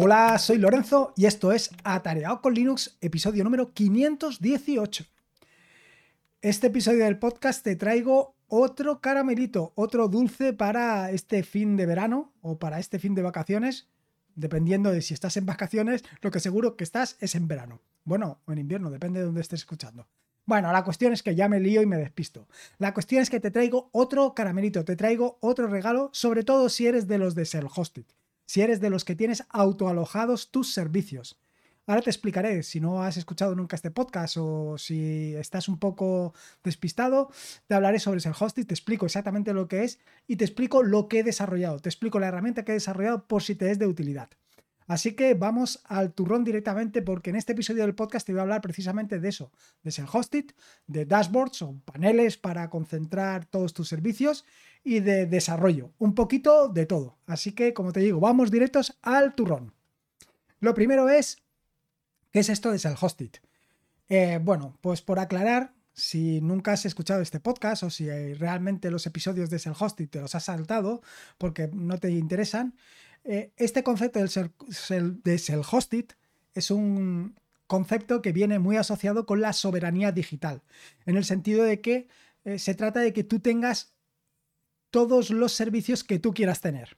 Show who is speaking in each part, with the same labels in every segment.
Speaker 1: Hola, soy Lorenzo y esto es Atareado con Linux, episodio número 518. Este episodio del podcast te traigo otro caramelito, otro dulce para este fin de verano o para este fin de vacaciones, dependiendo de si estás en vacaciones, lo que seguro que estás es en verano. Bueno, o en invierno, depende de dónde estés escuchando. Bueno, la cuestión es que ya me lío y me despisto. La cuestión es que te traigo otro caramelito, te traigo otro regalo, sobre todo si eres de los de Self-Hosted si eres de los que tienes autoalojados tus servicios. Ahora te explicaré, si no has escuchado nunca este podcast o si estás un poco despistado, te hablaré sobre el hosting, te explico exactamente lo que es y te explico lo que he desarrollado, te explico la herramienta que he desarrollado por si te es de utilidad. Así que vamos al turrón directamente porque en este episodio del podcast te voy a hablar precisamente de eso, de ser hosted, de dashboards o paneles para concentrar todos tus servicios y de desarrollo, un poquito de todo. Así que, como te digo, vamos directos al turrón. Lo primero es, ¿qué es esto de self-hosted? Eh, bueno, pues por aclarar, si nunca has escuchado este podcast o si realmente los episodios de self-hosted te los has saltado porque no te interesan, eh, este concepto del de self-hosted es un concepto que viene muy asociado con la soberanía digital, en el sentido de que eh, se trata de que tú tengas todos los servicios que tú quieras tener.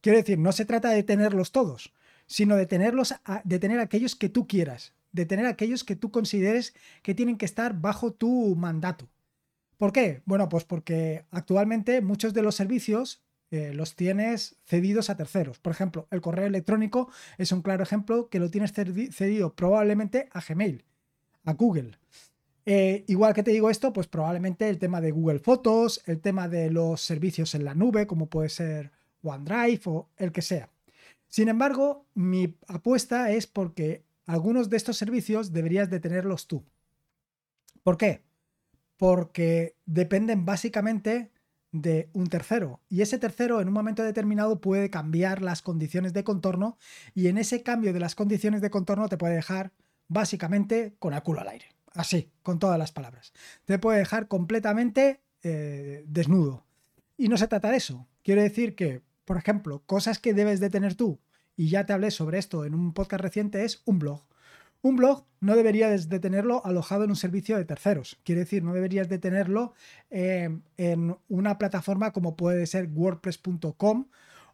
Speaker 1: Quiero decir, no se trata de tenerlos todos, sino de tenerlos, de tener aquellos que tú quieras, de tener aquellos que tú consideres que tienen que estar bajo tu mandato. ¿Por qué? Bueno, pues porque actualmente muchos de los servicios eh, los tienes cedidos a terceros. Por ejemplo, el correo electrónico es un claro ejemplo que lo tienes cedido probablemente a Gmail, a Google. Eh, igual que te digo esto, pues probablemente el tema de Google Fotos, el tema de los servicios en la nube, como puede ser OneDrive o el que sea. Sin embargo, mi apuesta es porque algunos de estos servicios deberías de tenerlos tú. ¿Por qué? Porque dependen básicamente de un tercero y ese tercero en un momento determinado puede cambiar las condiciones de contorno y en ese cambio de las condiciones de contorno te puede dejar básicamente con el culo al aire, así, con todas las palabras. Te puede dejar completamente eh, desnudo. Y no se trata de eso. Quiero decir que, por ejemplo, cosas que debes de tener tú, y ya te hablé sobre esto en un podcast reciente, es un blog. Un blog no deberías de tenerlo alojado en un servicio de terceros. Quiere decir, no deberías de tenerlo eh, en una plataforma como puede ser wordpress.com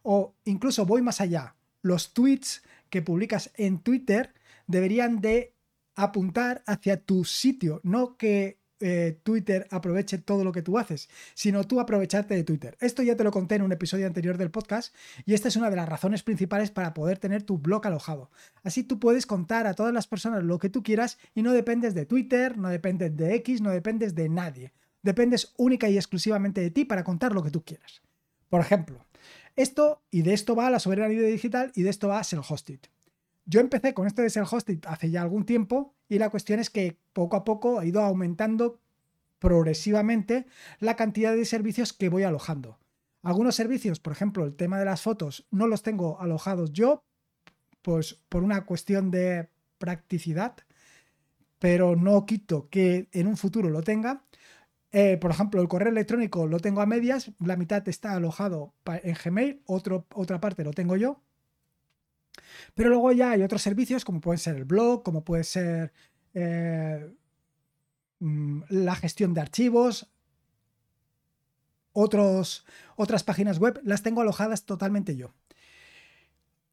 Speaker 1: o incluso voy más allá. Los tweets que publicas en Twitter deberían de apuntar hacia tu sitio, no que eh, Twitter aproveche todo lo que tú haces, sino tú aprovecharte de Twitter. Esto ya te lo conté en un episodio anterior del podcast y esta es una de las razones principales para poder tener tu blog alojado. Así tú puedes contar a todas las personas lo que tú quieras y no dependes de Twitter, no dependes de X, no dependes de nadie. Dependes única y exclusivamente de ti para contar lo que tú quieras. Por ejemplo, esto y de esto va la soberanía digital y de esto va self-hosted. Yo empecé con esto de self-hosted hace ya algún tiempo y la cuestión es que poco a poco ha ido aumentando progresivamente la cantidad de servicios que voy alojando. Algunos servicios, por ejemplo, el tema de las fotos, no los tengo alojados yo, pues por una cuestión de practicidad, pero no quito que en un futuro lo tenga. Eh, por ejemplo, el correo electrónico lo tengo a medias, la mitad está alojado en Gmail, otra parte lo tengo yo. Pero luego ya hay otros servicios como puede ser el blog, como puede ser eh, mm, la gestión de archivos, otros, otras páginas web, las tengo alojadas totalmente yo.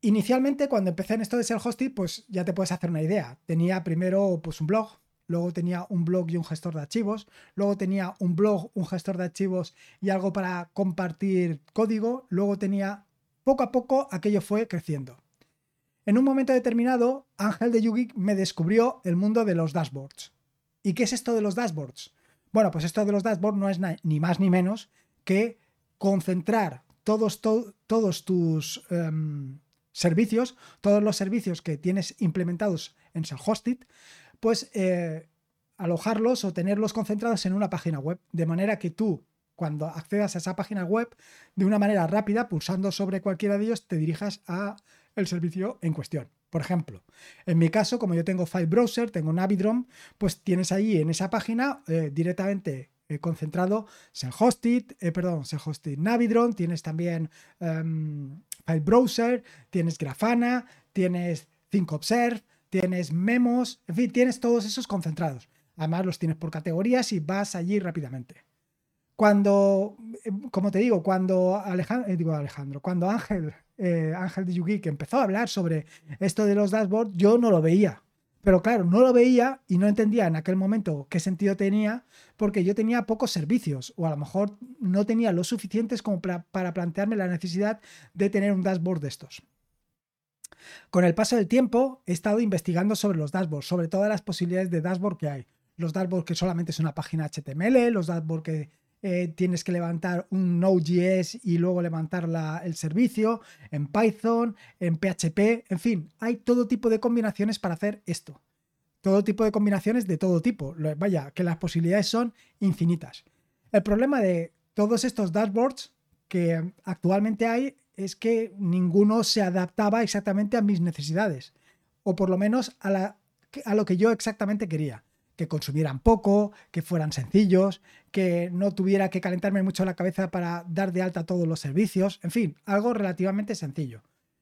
Speaker 1: Inicialmente, cuando empecé en esto de ser hosting, pues ya te puedes hacer una idea. Tenía primero pues, un blog, luego tenía un blog y un gestor de archivos, luego tenía un blog, un gestor de archivos y algo para compartir código, luego tenía, poco a poco, aquello fue creciendo. En un momento determinado, Ángel de Yugi me descubrió el mundo de los dashboards. ¿Y qué es esto de los dashboards? Bueno, pues esto de los dashboards no es ni más ni menos que concentrar todos, tus em, servicios, todos los servicios que tienes implementados en Self-Hosted, pues eh, alojarlos o tenerlos concentrados en una página web, de manera que tú, cuando accedas a esa página web, de una manera rápida, pulsando sobre cualquiera de ellos, te dirijas a el servicio en cuestión. Por ejemplo, en mi caso, como yo tengo File Browser, tengo Navidrom, pues tienes ahí en esa página eh, directamente eh, concentrado Self-Hosted, eh, perdón, Self-Hosted Navidron, tienes también em, File Browser, tienes Grafana, tienes Think Observe, tienes memos, en fin, tienes todos esos concentrados. Además los tienes por categorías y vas allí rápidamente. Cuando, eh, como te digo, cuando Alejandro, eh, digo Alejandro, cuando Ángel, eh, Ángel de Yugi, que empezó a hablar sobre esto de los dashboards, yo no lo veía. Pero claro, no lo veía y no entendía en aquel momento qué sentido tenía porque yo tenía pocos servicios o a lo mejor no tenía los suficientes como para plantearme la necesidad de tener un dashboard de estos. Con el paso del tiempo he estado investigando sobre los dashboards, sobre todas las posibilidades de dashboard que hay. Los dashboards que solamente es una página HTML, los dashboards que eh, tienes que levantar un Node.js y luego levantar el servicio en Python, en PHP, en fin, hay todo tipo de combinaciones para hacer esto. Todo tipo de combinaciones de todo tipo. Vaya, que las posibilidades son infinitas. El problema de todos estos dashboards que actualmente hay es que ninguno se adaptaba exactamente a mis necesidades, o por lo menos a, a lo que yo exactamente quería que consumieran poco, que fueran sencillos, que no tuviera que calentarme mucho la cabeza para dar de alta todos los servicios, en fin, algo relativamente sencillo.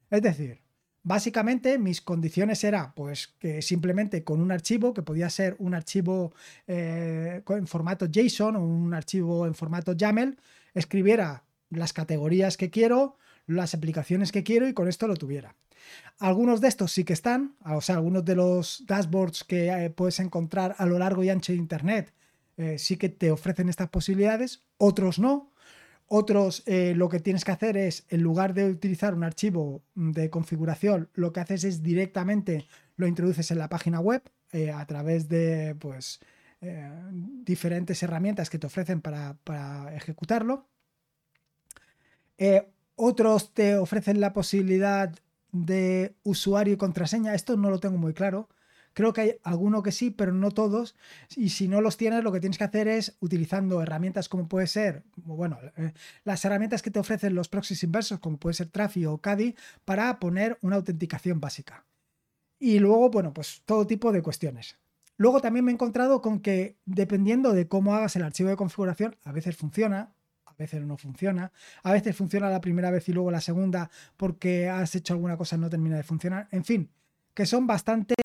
Speaker 1: Es decir, básicamente mis condiciones eran pues que simplemente con un archivo, que podía ser un archivo eh, en formato JSON o un archivo en formato YAML, escribiera las categorías que quiero, las aplicaciones que quiero y con esto lo tuviera. Algunos de estos sí que están, o sea, algunos de los dashboards que eh, puedes encontrar a lo largo y ancho de Internet eh, sí que te ofrecen estas posibilidades, otros no. Otros eh, lo que tienes que hacer es, en lugar de utilizar un archivo de configuración, lo que haces es directamente lo introduces en la página web a través de pues, diferentes herramientas que te ofrecen para, para ejecutarlo. otros te ofrecen la posibilidad de usuario y contraseña. Esto no lo tengo muy claro. Creo que hay alguno que sí, pero no todos. Y si no los tienes, lo que tienes que hacer es utilizando herramientas como puede ser, bueno, eh, las herramientas que te ofrecen los proxies inversos, como puede ser Trafi o Cadi, para poner una autenticación básica. Y luego, bueno, pues todo tipo de cuestiones. Luego también me he encontrado con que dependiendo de cómo hagas el archivo de configuración, a veces funciona, a veces no funciona, a veces funciona la primera vez y luego la segunda porque has hecho alguna cosa y no termina de funcionar, en fin, que son bastante,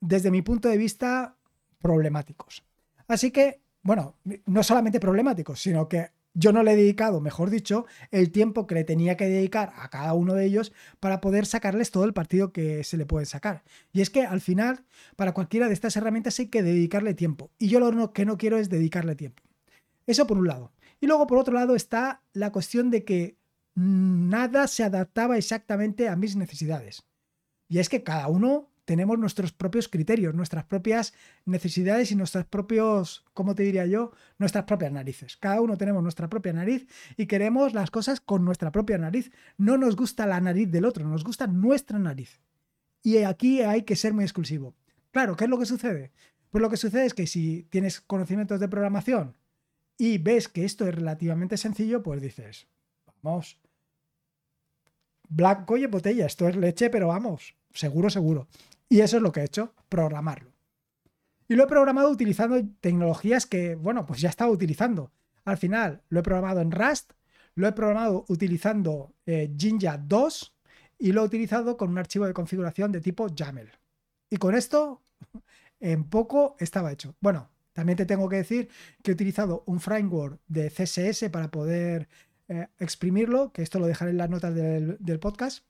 Speaker 1: desde mi punto de vista, problemáticos. Así que, bueno, no solamente problemáticos, sino que yo no le he dedicado, mejor dicho, el tiempo que le tenía que dedicar a cada uno de ellos para poder sacarles todo el partido que se le puede sacar. Y es que al final, para cualquiera de estas herramientas hay que dedicarle tiempo. Y yo lo que no quiero es dedicarle tiempo. Eso por un lado. Y luego, por otro lado, está la cuestión de que nada se adaptaba exactamente a mis necesidades. Y es que cada uno tenemos nuestros propios criterios, nuestras propias necesidades y nuestros propios, ¿cómo te diría yo? Nuestras propias narices. Cada uno tenemos nuestra propia nariz y queremos las cosas con nuestra propia nariz. No nos gusta la nariz del otro, nos gusta nuestra nariz. Y aquí hay que ser muy exclusivo. Claro, ¿qué es lo que sucede? Pues lo que sucede es que si tienes conocimientos de programación y ves que esto es relativamente sencillo, pues dices, vamos, blanco y botella, esto es leche, pero vamos, seguro, seguro. Y eso es lo que he hecho, programarlo. Y lo he programado utilizando tecnologías que, bueno, pues ya estaba utilizando. Al final lo he programado en Rust, lo he programado utilizando eh, Jinja 2 y lo he utilizado con un archivo de configuración de tipo YAML. Y con esto, en poco estaba hecho. Bueno, también te tengo que decir que he utilizado un framework de CSS para poder eh, exprimirlo, que esto lo dejaré en las notas del, podcast,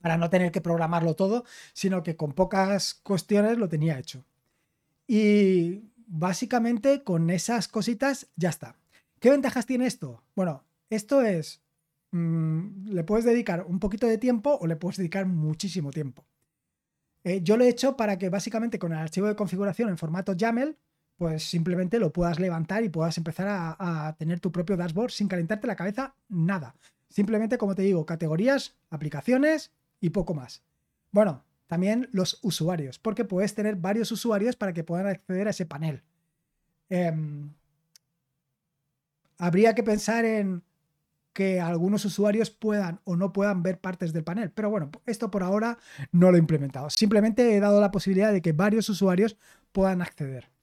Speaker 1: para no tener que programarlo todo, sino que con pocas cuestiones lo tenía hecho. Y básicamente con esas cositas ya está. ¿Qué ventajas tiene esto? Bueno, esto es, mm, le puedes dedicar un poquito de tiempo o le puedes dedicar muchísimo tiempo. Eh, yo lo he hecho para que básicamente con el archivo de configuración en formato YAML pues simplemente lo puedas levantar y puedas empezar a, tener tu propio dashboard sin calentarte la cabeza nada. Simplemente, como te digo, categorías, aplicaciones y poco más. Bueno, también los usuarios, porque puedes tener varios usuarios para que puedan acceder a ese panel. Em, habría que pensar en que algunos usuarios puedan o no puedan ver partes del panel. Pero bueno, esto por ahora no lo he implementado. Simplemente he dado la posibilidad de que varios usuarios puedan acceder.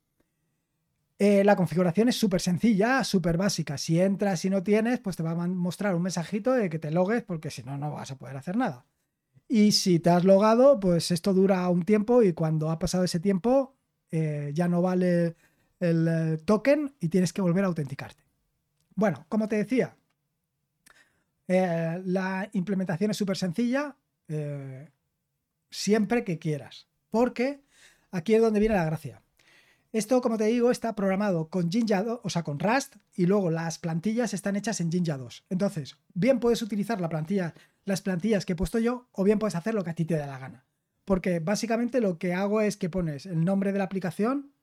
Speaker 1: Eh, la configuración es súper sencilla, súper básica. Si entras y no tienes, pues te va a mostrar un mensajito de que te logues porque si no, no vas a poder hacer nada. Y si te has logado, pues esto dura un tiempo y cuando ha pasado ese tiempo eh, ya no vale el eh, token y tienes que volver a autenticarte. Bueno, como te decía, la implementación es súper sencilla siempre que quieras, porque aquí es donde viene la gracia. Esto, como te digo, está programado con Jinja 2, o sea, con Rust, y luego las plantillas están hechas en Jinja 2. Entonces, bien puedes utilizar la plantilla, las plantillas que he puesto yo, o bien puedes hacer lo que a ti te dé la gana. Porque básicamente lo que hago es que pones el nombre de la aplicación,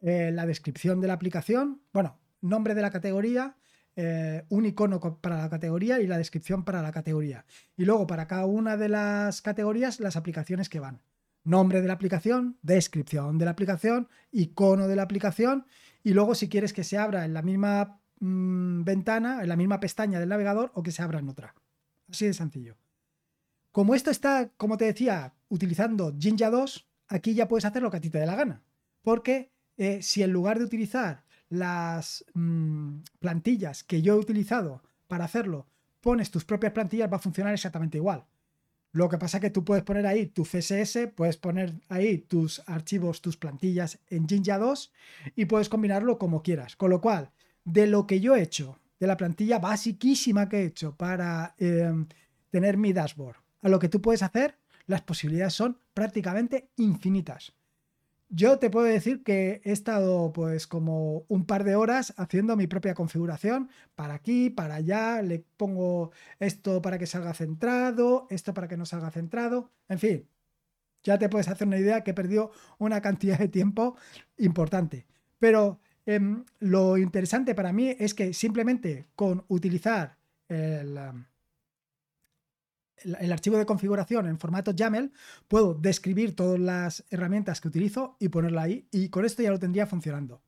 Speaker 1: eh, la descripción de la aplicación, bueno, nombre de la categoría, eh, un icono para la categoría y la descripción para la categoría. Y luego para cada una de las categorías las aplicaciones que van nombre de la aplicación, descripción de la aplicación, icono de la aplicación y luego si quieres que se abra en la misma mm, ventana, en la misma pestaña del navegador o que se abra en otra. Así de sencillo. Como esto está, como te decía, utilizando Jinja 2, aquí ya puedes hacer lo que a ti te dé la gana. Porque eh, si en lugar de utilizar las mm, plantillas que yo he utilizado para hacerlo, pones tus propias plantillas, va a funcionar exactamente igual. Lo que pasa es que tú puedes poner ahí tu CSS, puedes poner ahí tus archivos, tus plantillas en Jinja 2 y puedes combinarlo como quieras. Con lo cual, de lo que yo he hecho, de la plantilla basiquísima que he hecho para em, tener mi dashboard, a lo que tú puedes hacer, las posibilidades son prácticamente infinitas. Yo te puedo decir que he estado pues como un par de horas haciendo mi propia configuración para aquí, para allá, le pongo esto para que salga centrado, esto para que no salga centrado, en fin, ya te puedes hacer una idea que he perdido una cantidad de tiempo importante. Pero em, lo interesante para mí es que simplemente con utilizar el el archivo de configuración en formato YAML, puedo describir todas las herramientas que utilizo y ponerla ahí y con esto ya lo tendría funcionando.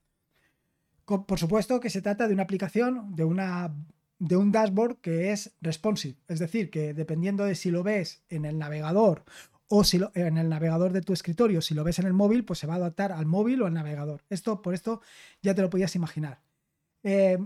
Speaker 1: Por supuesto que se trata de una aplicación, de, una, de un dashboard que es responsive, es decir, que dependiendo de si lo ves en el navegador o si lo, en el navegador de tu escritorio, si lo ves en el móvil, pues se va a adaptar al móvil o al navegador. Esto, por esto, ya te lo podías imaginar. Eh,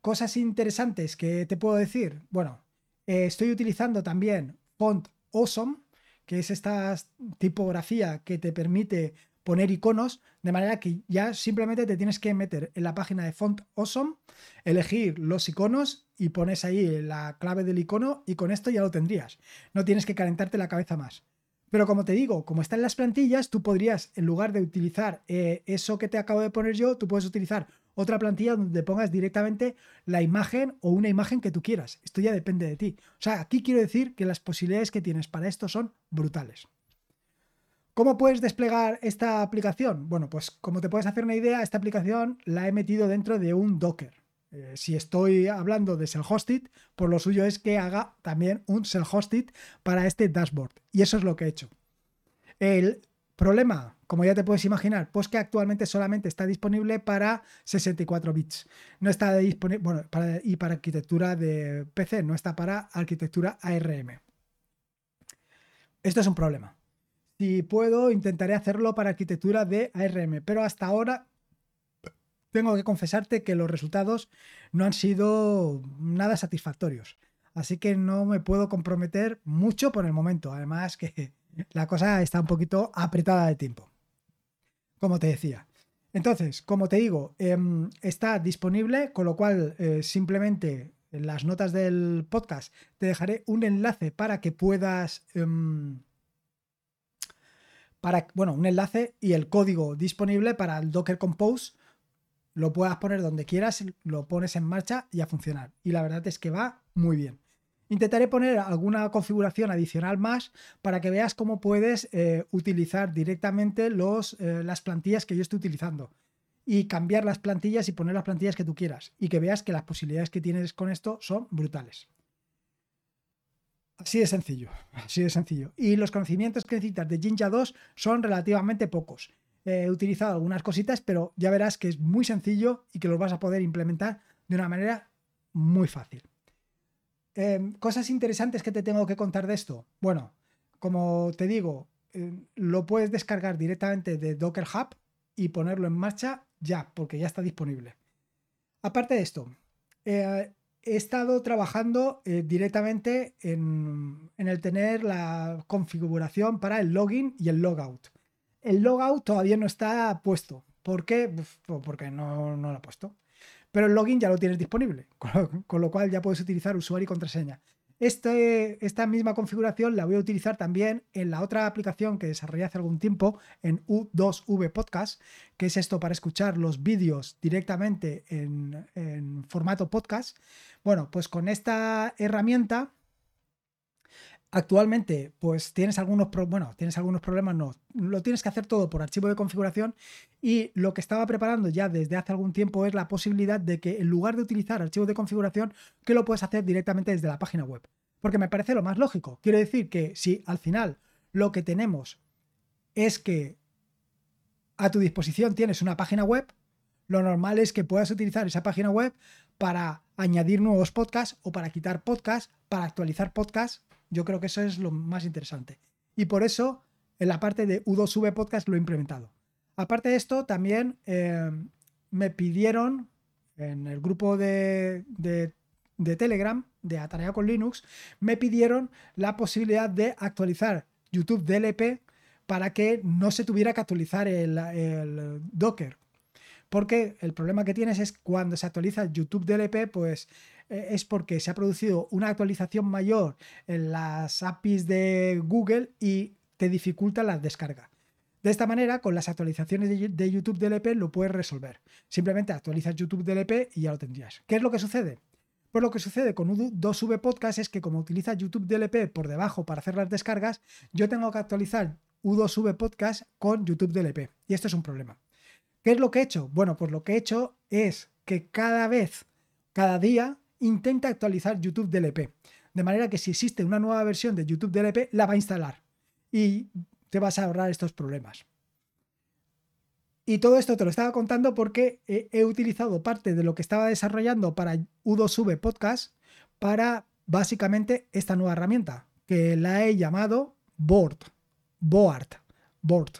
Speaker 1: cosas interesantes que te puedo decir. Bueno, eh, estoy utilizando también Font Awesome, que es esta tipografía que te permite poner iconos, de manera que ya simplemente te tienes que meter en la página de Font Awesome, elegir los iconos y pones ahí la clave del icono y con esto ya lo tendrías. No tienes que calentarte la cabeza más. Pero como te digo, como están las plantillas, tú podrías, en lugar de utilizar eh, eso que te acabo de poner yo, tú puedes utilizar otra plantilla donde pongas directamente la imagen o una imagen que tú quieras. Esto ya depende de ti. O sea, aquí quiero decir que las posibilidades que tienes para esto son brutales. ¿Cómo puedes desplegar esta aplicación? Bueno, pues como te puedes hacer una idea, esta aplicación la he metido dentro de un Docker. Eh, si estoy hablando de self-hosted, por lo suyo es que haga también un self-hosted para este dashboard. Y eso es lo que he hecho. El Problema, como ya te puedes imaginar, pues que actualmente solamente está disponible para 64 bits. No está disponible, bueno, y para arquitectura de PC, no está para arquitectura ARM. Esto es un problema. Si puedo, intentaré hacerlo para arquitectura de ARM, pero hasta ahora tengo que confesarte que los resultados no han sido nada satisfactorios. Así que no me puedo comprometer mucho por el momento. Además que la cosa está un poquito apretada de tiempo. Como te decía. Entonces, como te digo, em, está disponible, con lo cual eh, simplemente en las notas del podcast te dejaré un enlace para que puedas... Em, para, bueno, un enlace y el código disponible para el Docker Compose. Lo puedas poner donde quieras, lo pones en marcha y a funcionar. Y la verdad es que va muy bien. Intentaré poner alguna configuración adicional más para que veas cómo puedes eh, utilizar directamente los, eh, las plantillas que yo estoy utilizando y cambiar las plantillas y poner las plantillas que tú quieras y que veas que las posibilidades que tienes con esto son brutales. Así de sencillo, así de sencillo. Y los conocimientos que necesitas de Jinja 2 son relativamente pocos. He utilizado algunas cositas, pero ya verás que es muy sencillo y que los vas a poder implementar de una manera muy fácil. Em, cosas interesantes que te tengo que contar de esto. Bueno, como te digo, em, lo puedes descargar directamente de Docker Hub y ponerlo en marcha ya, porque ya está disponible. Aparte de esto, eh, he estado trabajando eh, directamente en, el tener la configuración para el login y el logout. El logout todavía no está puesto. ¿Por qué? Porque no, lo he puesto. Pero el login ya lo tienes disponible, con lo cual ya puedes utilizar usuario y contraseña. Este, esta misma configuración la voy a utilizar también en la otra aplicación que desarrollé hace algún tiempo, en U2V Podcast, que es esto para escuchar los vídeos directamente en, formato podcast. Bueno, pues con esta herramienta actualmente pues tienes algunos bueno tienes algunos problemas no lo tienes que hacer todo por archivo de configuración y lo que estaba preparando ya desde hace algún tiempo es la posibilidad de que en lugar de utilizar archivos de configuración que lo puedes hacer directamente desde la página web. Porque me parece lo más lógico. Quiero decir que si al final lo que tenemos es que a tu disposición tienes una página web lo normal es que puedas utilizar esa página web para añadir nuevos podcasts o para quitar podcasts, para actualizar podcasts yo creo que eso es lo más interesante. Y por eso en la parte de U2V Podcast lo he implementado. Aparte de esto, también eh, me pidieron en el grupo de, de, Telegram, de Atarea con Linux, me pidieron la posibilidad de actualizar YouTube DLP para que no se tuviera que actualizar el, el Docker. Porque el problema que tienes es cuando se actualiza YouTube DLP, pues eh, es porque se ha producido una actualización mayor en las APIs de Google y te dificulta la descarga. De esta manera, con las actualizaciones de YouTube DLP lo puedes resolver. Simplemente actualizas YouTube DLP y ya lo tendrías. ¿Qué es lo que sucede? Pues lo que sucede con U2V Podcast es que como utiliza YouTube DLP por debajo para hacer las descargas, yo tengo que actualizar U2V Podcast con YouTube DLP. Y esto es un problema. ¿Qué es lo que he hecho? Bueno, pues lo que he hecho es que cada vez, cada día, intenta actualizar YouTube DLP. De manera que si existe una nueva versión de YouTube DLP, la va a instalar y te vas a ahorrar estos problemas. Y todo esto te lo estaba contando porque he, utilizado parte de lo que estaba desarrollando para U2V Podcast para básicamente esta nueva herramienta, que la he llamado Board, Board, Board,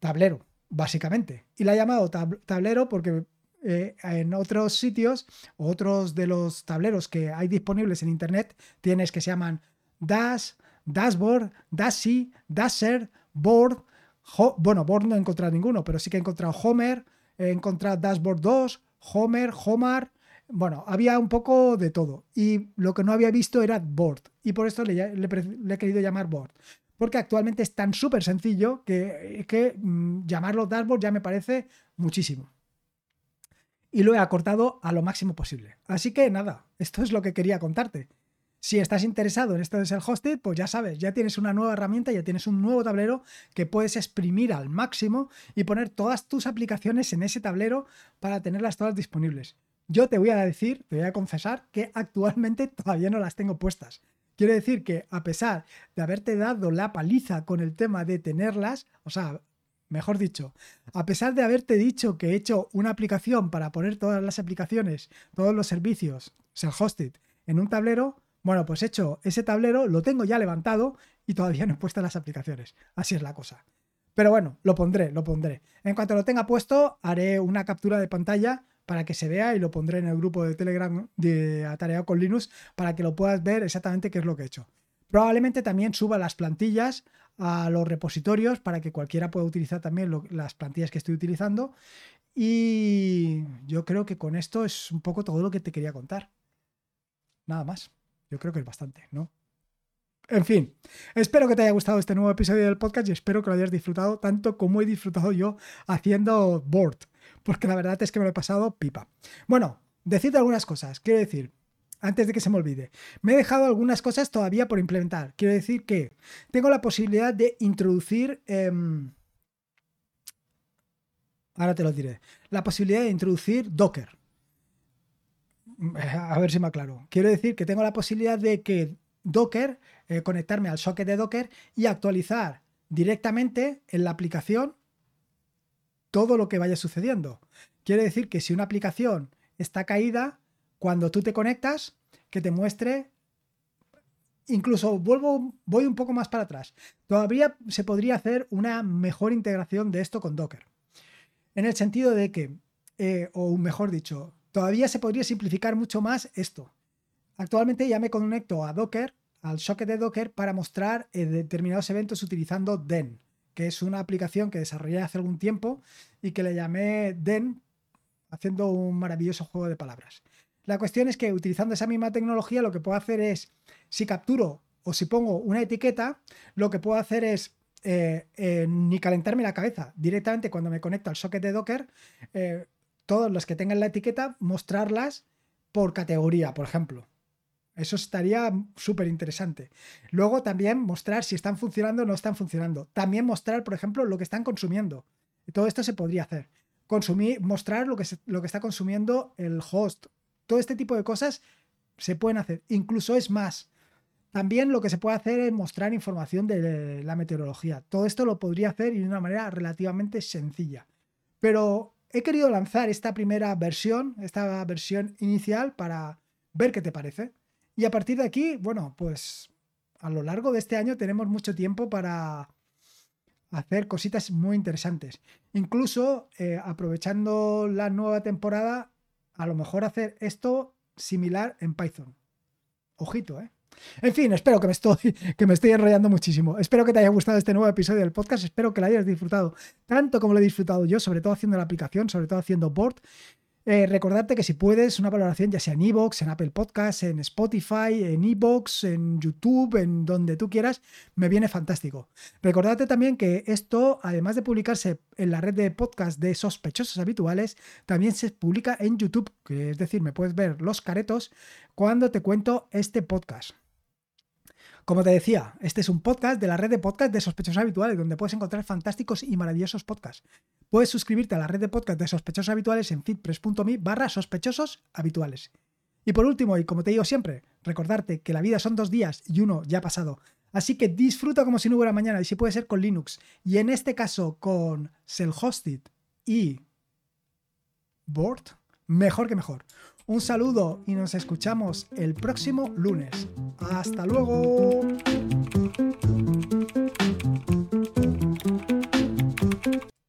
Speaker 1: tablero, básicamente. Y la he llamado tablero porque eh, en otros sitios, otros de los tableros que hay disponibles en Internet, tienes que se llaman Dash, Dashboard, Dashi, Dasher, Board. bueno, Board no he encontrado ninguno, pero sí que he encontrado Homer, he encontrado Dashboard 2, Homer, Homar. Bueno, había un poco de todo. Y lo que no había visto era Board. Y por esto le, he querido llamar Board. Porque actualmente es tan súper sencillo que, que mm, llamarlo Dashboard ya me parece muchísimo y lo he acortado a lo máximo posible. Así que nada, esto es lo que quería contarte. Si estás interesado en esto de ser hosted, pues ya sabes, ya tienes una nueva herramienta, ya tienes un nuevo tablero que puedes exprimir al máximo y poner todas tus aplicaciones en ese tablero para tenerlas todas disponibles. Yo te voy a decir, te voy a confesar que actualmente todavía no las tengo puestas. Quiere decir que a pesar de haberte dado la paliza con el tema de tenerlas, o sea, mejor dicho, a pesar de haberte dicho que he hecho una aplicación para poner todas las aplicaciones, todos los servicios, self-hosted, en un tablero, bueno, pues he hecho ese tablero, lo tengo ya levantado y todavía no he puesto las aplicaciones. Así es la cosa. Pero bueno, lo pondré, lo pondré. En cuanto lo tenga puesto, haré una captura de pantalla para que se vea y lo pondré en el grupo de Telegram de Atareado con Linux para que lo puedas ver exactamente qué es lo que he hecho. Probablemente también suba las plantillas a los repositorios para que cualquiera pueda utilizar también las plantillas que estoy utilizando. Y yo creo que con esto es un poco todo lo que te quería contar. Nada más. Yo creo que es bastante, ¿no? En fin, espero que te haya gustado este nuevo episodio del podcast y espero que lo hayas disfrutado tanto como he disfrutado yo haciendo board, porque la verdad es que me lo he pasado pipa. Bueno, decirte algunas cosas. Quiero decir, antes de que se me olvide. Me he dejado algunas cosas todavía por implementar. Quiero decir que tengo la posibilidad de introducir... Em, ahora te lo diré. La posibilidad de introducir Docker. A ver si me aclaro. Quiero decir que tengo la posibilidad de que Docker, eh, conectarme al socket de Docker y actualizar directamente en la aplicación todo lo que vaya sucediendo. Quiere decir que si una aplicación está caída, cuando tú te conectas, que te muestre incluso vuelvo, voy un poco más para atrás. Todavía se podría hacer una mejor integración de esto con Docker. En el sentido de que, eh, o mejor dicho, Todavía se podría simplificar mucho más esto. Actualmente ya me conecto a Docker, al socket de Docker, para mostrar eh, determinados eventos utilizando Den, que es una aplicación que desarrollé hace algún tiempo y que le llamé Den, haciendo un maravilloso juego de palabras. La cuestión es que utilizando esa misma tecnología lo que puedo hacer es, si capturo o si pongo una etiqueta, lo que puedo hacer es eh, eh, ni calentarme la cabeza. Directamente cuando me conecto al socket de Docker, todos los que tengan la etiqueta, mostrarlas por categoría, por ejemplo. Eso estaría súper interesante. Luego también mostrar si están funcionando o no están funcionando. También mostrar, por ejemplo, lo que están consumiendo. todo esto se podría hacer. Consumir, mostrar lo que está consumiendo el host. Todo este tipo de cosas se pueden hacer. Incluso es más. También lo que se puede hacer es mostrar información de la meteorología. Todo esto lo podría hacer de una manera relativamente sencilla. Pero he querido lanzar esta primera versión, esta versión inicial, para ver qué te parece. Y a partir de aquí, bueno, pues a lo largo de este año tenemos mucho tiempo para hacer cositas muy interesantes. Incluso eh, aprovechando la nueva temporada, a lo mejor hacer esto similar en Python. Ojito, ¿eh? En fin, espero que me, estoy, que me estoy enrollando muchísimo. Espero que te haya gustado este nuevo episodio del podcast. Espero que lo hayas disfrutado tanto como lo he disfrutado yo, sobre todo haciendo la aplicación, sobre todo haciendo board. Eh, recordarte que si puedes, una valoración ya sea en Evox, en Apple Podcasts, en Spotify, en Evox, en YouTube, en donde tú quieras, me viene fantástico. Recordarte también que esto, además de publicarse en la red de podcast de sospechosos habituales, también se publica en YouTube, que es decir, me puedes ver los caretos cuando te cuento este podcast. Como te decía, este es un podcast de la red de podcast de sospechosos habituales, donde puedes encontrar fantásticos y maravillosos podcasts. Puedes suscribirte a la red de podcast de sospechosos habituales en feedpress.me barra sospechosos habituales. Y por último, y como te digo siempre, recordarte que la vida son dos días y uno ya ha pasado. Así que disfruta como si no hubiera mañana y si puede ser con Linux. Y en este caso con Self-Hosted y Board, mejor que mejor. Un saludo y nos escuchamos el próximo lunes. Hasta luego.